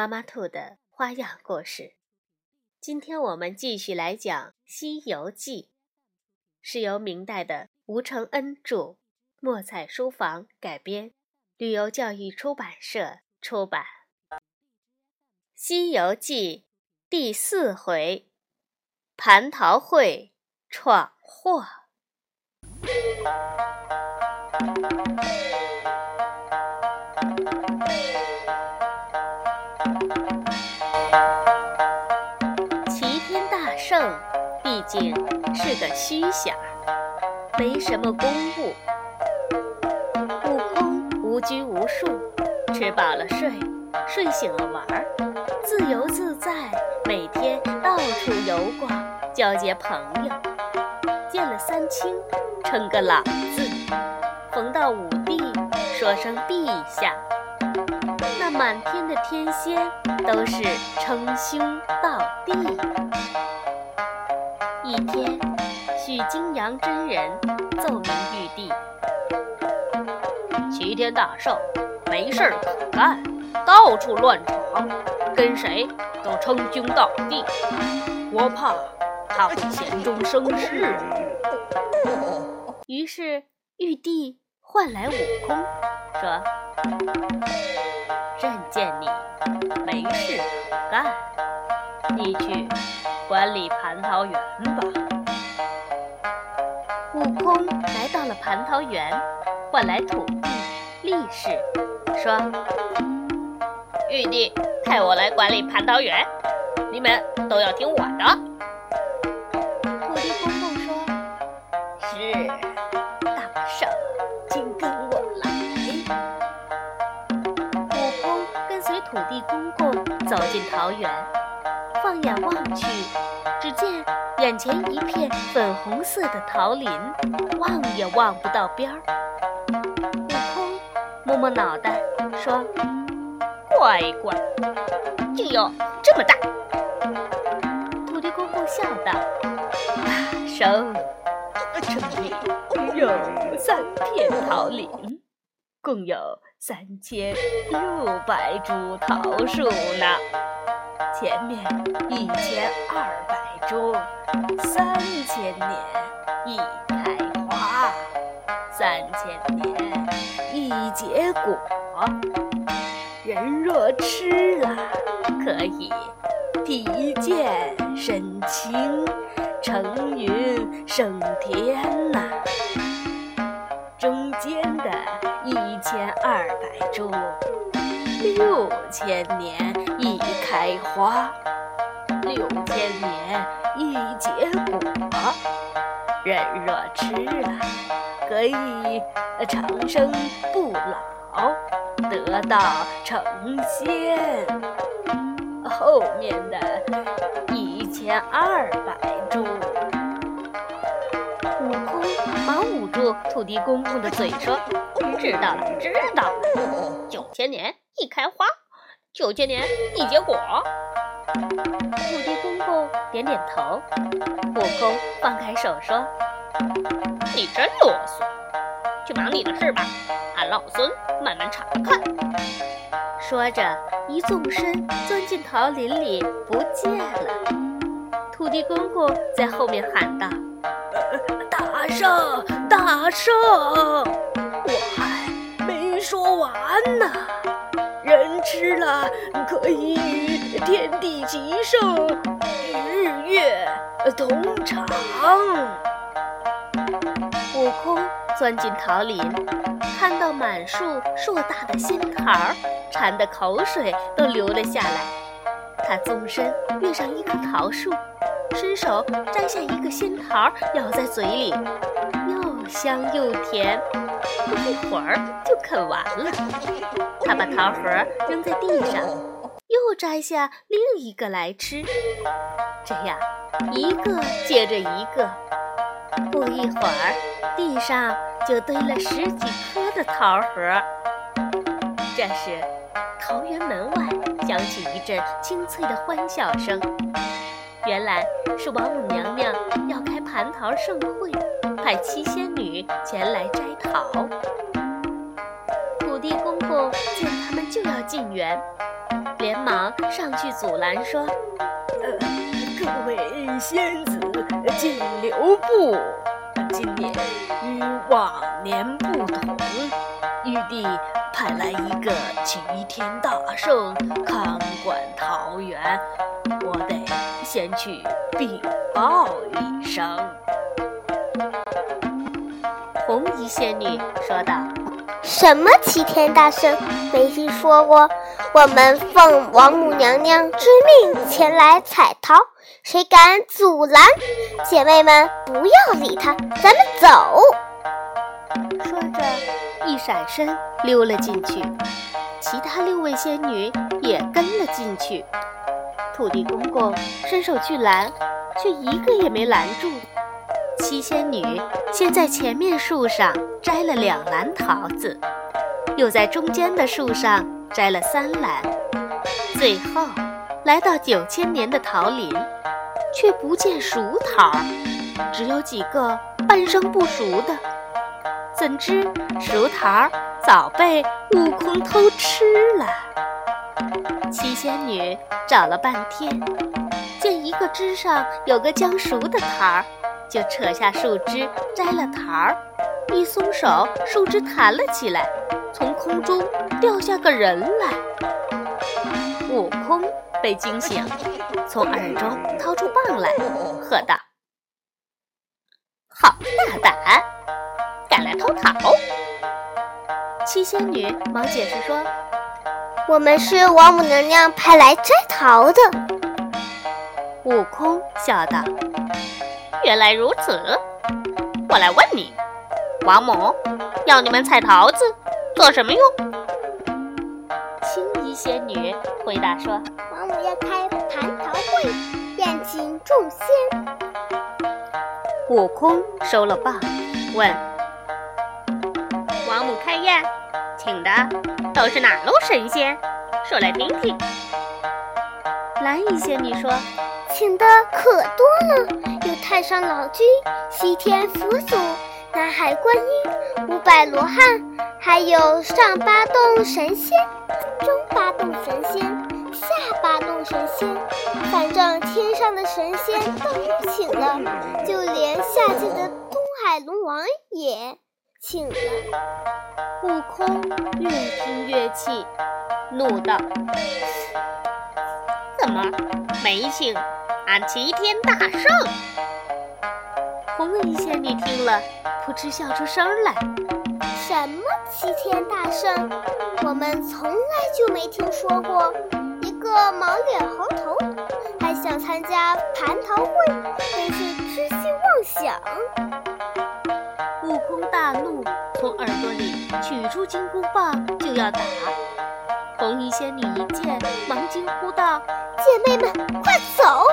妈妈兔的花样故事，今天我们继续来讲《西游记》，是由明代的吴承恩著，墨彩书房改编，旅游教育出版社出版。《西游记》第四回：蟠桃会闯祸。是个虚响，没什么公务。悟空无拘无束，吃饱了睡，睡醒了玩儿，自由自在，每天到处游逛，交结朋友。见了三清，称个老字；逢到五帝，说声陛下。那满天的天仙都是称兄道弟。一天，许金阳真人奏明玉帝：“齐天大圣没事儿可干，到处乱闯，跟谁都称兄道弟，我怕他会嫌中生事。”于是玉帝唤来悟空，说。管理蟠桃园吧。悟空来到了蟠桃园，换来土地、力士，说：“玉帝派我来管理蟠桃园，你们都要听我的。”土地公公说：“是，大圣，请跟我来。”悟空跟随土地公公走进桃园，放眼望去，只见眼前一片粉红色的桃林，望也望不到边儿。悟空摸摸脑袋，说：“乖乖，竟有这么大！”土地公公笑道：“大圣，这里有三片桃林，共有。”三千六百株桃树呢，前面一千二百株，三千年一开花，三千年一结果。人若吃了，可以体健身轻，乘云升天呐。中间的一千二百株，六千年一开花，六千年一结果。人若吃了，可以长生不老，得道成仙。后面的一千二百株。悟空忙捂住土地公公的嘴，说：“知道了，知道了。九千年一开花，九千年一结果。”土地公公点点头。悟空放开手说：“你真啰嗦，去忙你的事吧，俺老孙慢慢查看。”说着，一纵身钻进桃林里，不见了。土地公公在后面喊道。大圣，大圣，我还没说完呢。吃了可以与天地齐寿，与日月同长。悟空钻进桃林，看到满树硕大的仙桃，馋得口水都流了下来。他纵身跃上一棵桃树。伸手摘下一个仙桃，咬在嘴里，又香又甜，不一会儿就啃完了。他把桃核扔在地上，又摘下另一个来吃。这样，一个接着一个，不一会儿，地上就堆了十几颗的桃核。这时，桃园门外响起一阵清脆的欢笑声。原来是王母娘娘要开蟠桃盛会，派七仙女前来摘桃。土地公公见他们就要进园，连忙上去阻拦，说：“呃，各位仙子，请留步。今年与往年不同，玉帝派来一个齐天大圣看管桃园，我得先去禀报一声。”红衣仙女说道。什么齐天大圣？没听说过。我们奉王母娘娘之命前来采桃，谁敢阻拦？姐妹们，不要理他，咱们走。说着，一闪身溜了进去。其他六位仙女也跟了进去。土地公公伸手去拦，却一个也没拦住。七仙女先在前面树上摘了两篮桃子，又在中间的树上摘了三篮，最后来到九千年的桃林，却不见熟桃，只有几个半生不熟的。怎知熟桃早被悟空偷吃了？七仙女找了半天，见一个枝上有个将熟的桃儿。就扯下树枝摘了桃儿，一松手，树枝弹了起来，从空中掉下个人来。悟空被惊醒，从耳中掏出棒来，喝道：“好大胆，敢来偷桃！”七仙女忙解释说：“我们是王母娘娘派来摘桃的。”悟空笑道。原来如此，我来问你，王母要你们采桃子做什么用？青衣仙女回答说：“王母要开蟠桃会，宴请众仙。”悟空收了棒，问：“王母开宴，请的都是哪路神仙？说来听听。”蓝衣仙女说。请的可多了，有太上老君、西天佛祖、南海观音、五百罗汉，还有上八洞神仙、中八洞神仙、下八洞神仙，反正天上的神仙都请了，就连下界的东海龙王也请了。悟空越听越气，怒道：“怎么没请？”俺齐天大圣，红衣仙女听了，扑哧笑出声来。什么齐天大圣？我们从来就没听说过。一个毛脸猴头，还想参加蟠桃会，真是痴心妄想！悟空大怒，从耳朵里取出金箍棒就要打。红衣仙女一见，忙惊呼道：“姐妹们，快走！”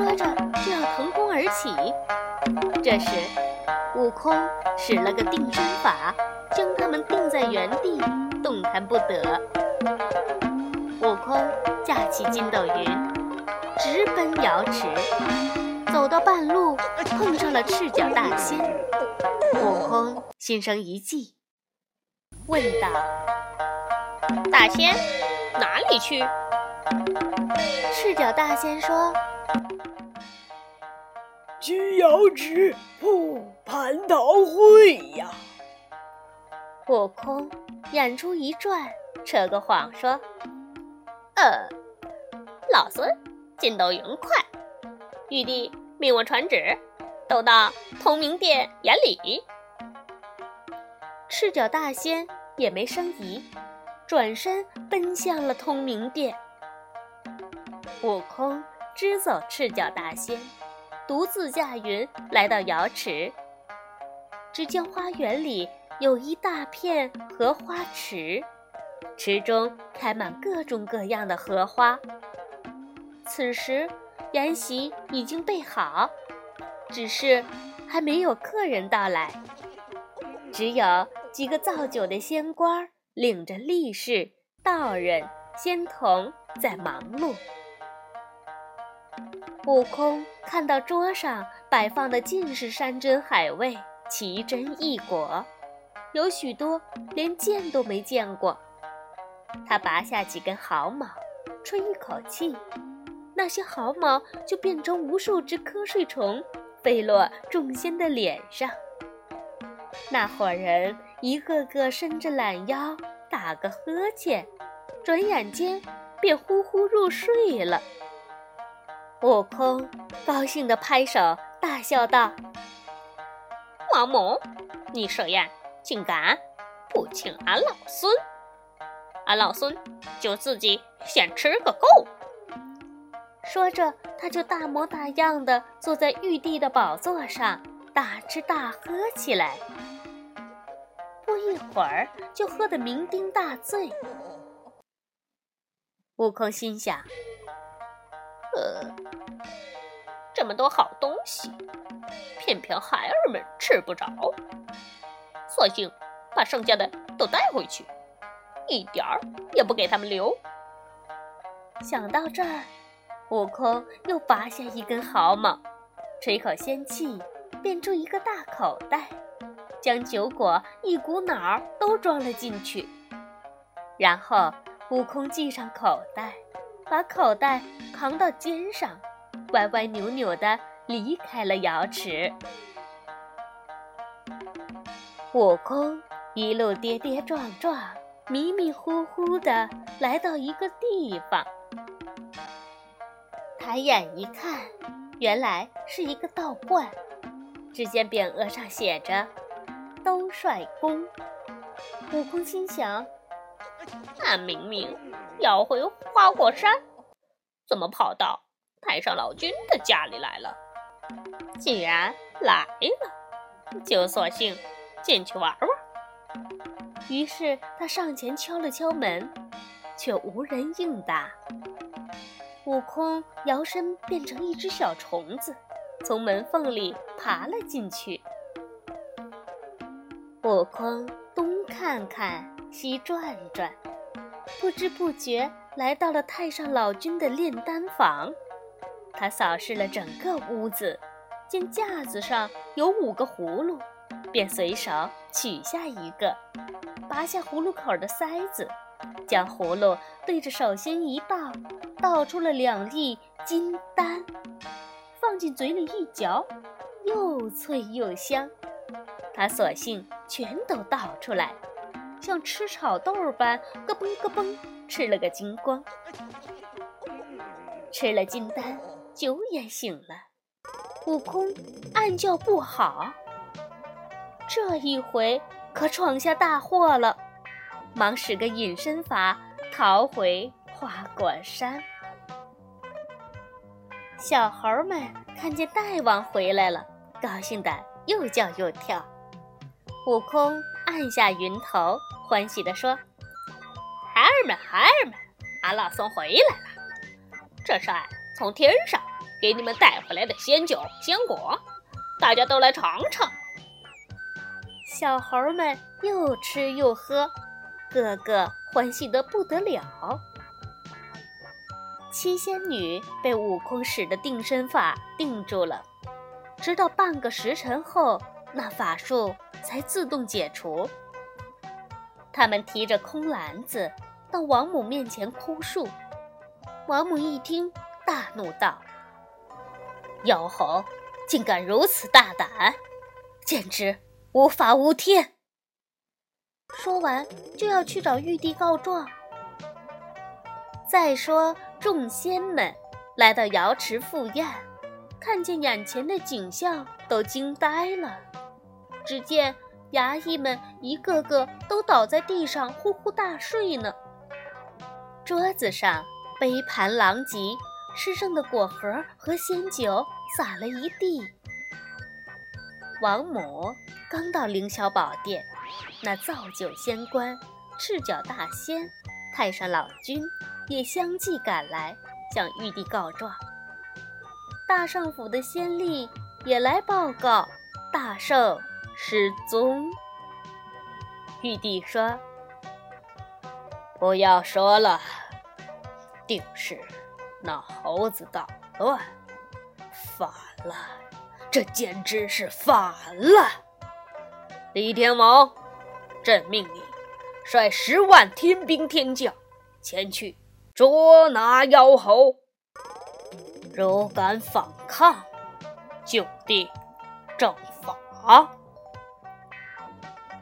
说着就要腾空而起，这时悟空使了个定身法，将他们定在原地，动弹不得。悟空架起筋斗云，直奔瑶池，走到半路碰上了赤脚大仙。悟空心生一计，问道：“大仙，哪里去？”赤脚大仙说。去瑶池赴蟠桃会呀！悟空眼珠一转，扯个谎说：“呃，老孙筋斗云快，玉帝命我传旨，都到通明殿眼里。”赤脚大仙也没生疑，转身奔向了通明殿。悟空支走赤脚大仙。独自驾云来到瑶池，只见花园里有一大片荷花池，池中开满各种各样的荷花。此时，筵席已经备好，只是还没有客人到来，只有几个造酒的仙官领着力士、道人、仙童在忙碌。悟空看到桌上摆放的尽是山珍海味、奇珍异果，有许多连见都没见过。他拔下几根毫毛，吹一口气。那些毫毛就变成无数只瞌睡虫，飞落众仙的脸上。那伙人一个个伸着懒腰，打个呵欠，转眼间便呼呼入睡了。悟空高兴地拍手大笑道：“王母，你设宴竟敢不请俺老孙？俺老孙就自己先吃个够。”说着，他就大模大样的坐在玉帝的宝座上，大吃大喝起来。不一会儿，就喝得酩酊大醉。悟空心想：“呃，这么多好东西，偏偏孩儿们吃不着，索性把剩下的都带回去，一点儿也不给他们留。”想到这儿。悟空又拔下一根毫毛，吹口仙气，变出一个大口袋，将酒果一股脑儿都装了进去。然后，悟空系上口袋，把口袋扛到肩上，歪歪扭扭地离开了瑶池。悟空一路跌跌撞撞，迷迷糊糊地来到一个地方。抬眼一看，原来是一个道观。只见匾额上写着“兜率宫”。悟空心想：“那明明要回花果山，怎么跑到太上老君的家里来了？既然来了，就索性进去玩玩。”于是他上前敲了敲门，却无人应答。悟空摇身变成一只小虫子，从门缝里爬了进去。悟空东看看，西转转，不知不觉来到了太上老君的炼丹房。他扫视了整个屋子，见架子上有五个葫芦，便随手取下一个，拔下葫芦口的塞子，将葫芦对着手心一倒。倒出了两粒金丹，放进嘴里一嚼，又脆又香。他索性全都倒出来，像吃炒豆般咯嘣咯嘣吃了个精光。吃了金丹，酒也醒了。悟空暗叫不好，这一回可闯下大祸了，忙使个隐身法逃回。花果山，小猴们看见大王回来了，高兴的又叫又跳。悟空按下云头，欢喜地说：“孩儿们，孩儿们，俺老孙回来了！这是俺从天上给你们带回来的仙酒仙果，大家都来尝尝。”小猴们又吃又喝，个个欢喜得不得了。七仙女被悟空使的定身法定住了，直到半个时辰后，那法术才自动解除。他们提着空篮子到王母面前哭诉。王母一听，大怒道：“妖猴，竟敢如此大胆，简直无法无天！”说完，就要去找玉帝告状。再说。众仙们来到瑶池赴宴，看见眼前的景象，都惊呆了。只见衙役们一个个都倒在地上呼呼大睡呢。桌子上杯盘狼藉，吃剩的果核和仙酒洒了一地。王母刚到凌霄宝殿，那造酒仙官赤脚大仙、太上老君也相继赶来，向玉帝告状。大圣府的仙吏也来报告大圣失踪。玉帝说：“不要说了，定是那猴子捣乱，反了，这简直是反了！李天王，朕命你率十万天兵天将前去捉拿妖猴。”如敢反抗，就地正法。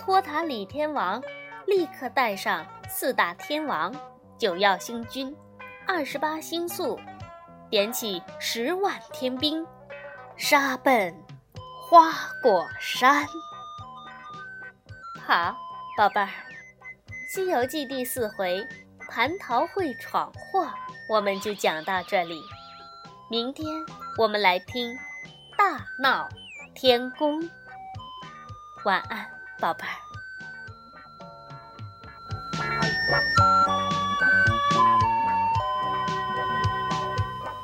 托塔李天王立刻带上四大天王、九曜星君、二十八星宿，点起十万天兵，杀奔花果山。好，宝贝儿，《西游记》第四回蟠桃会闯祸，我们就讲到这里。明天我们来听《大闹天宫》。晚安，宝贝儿。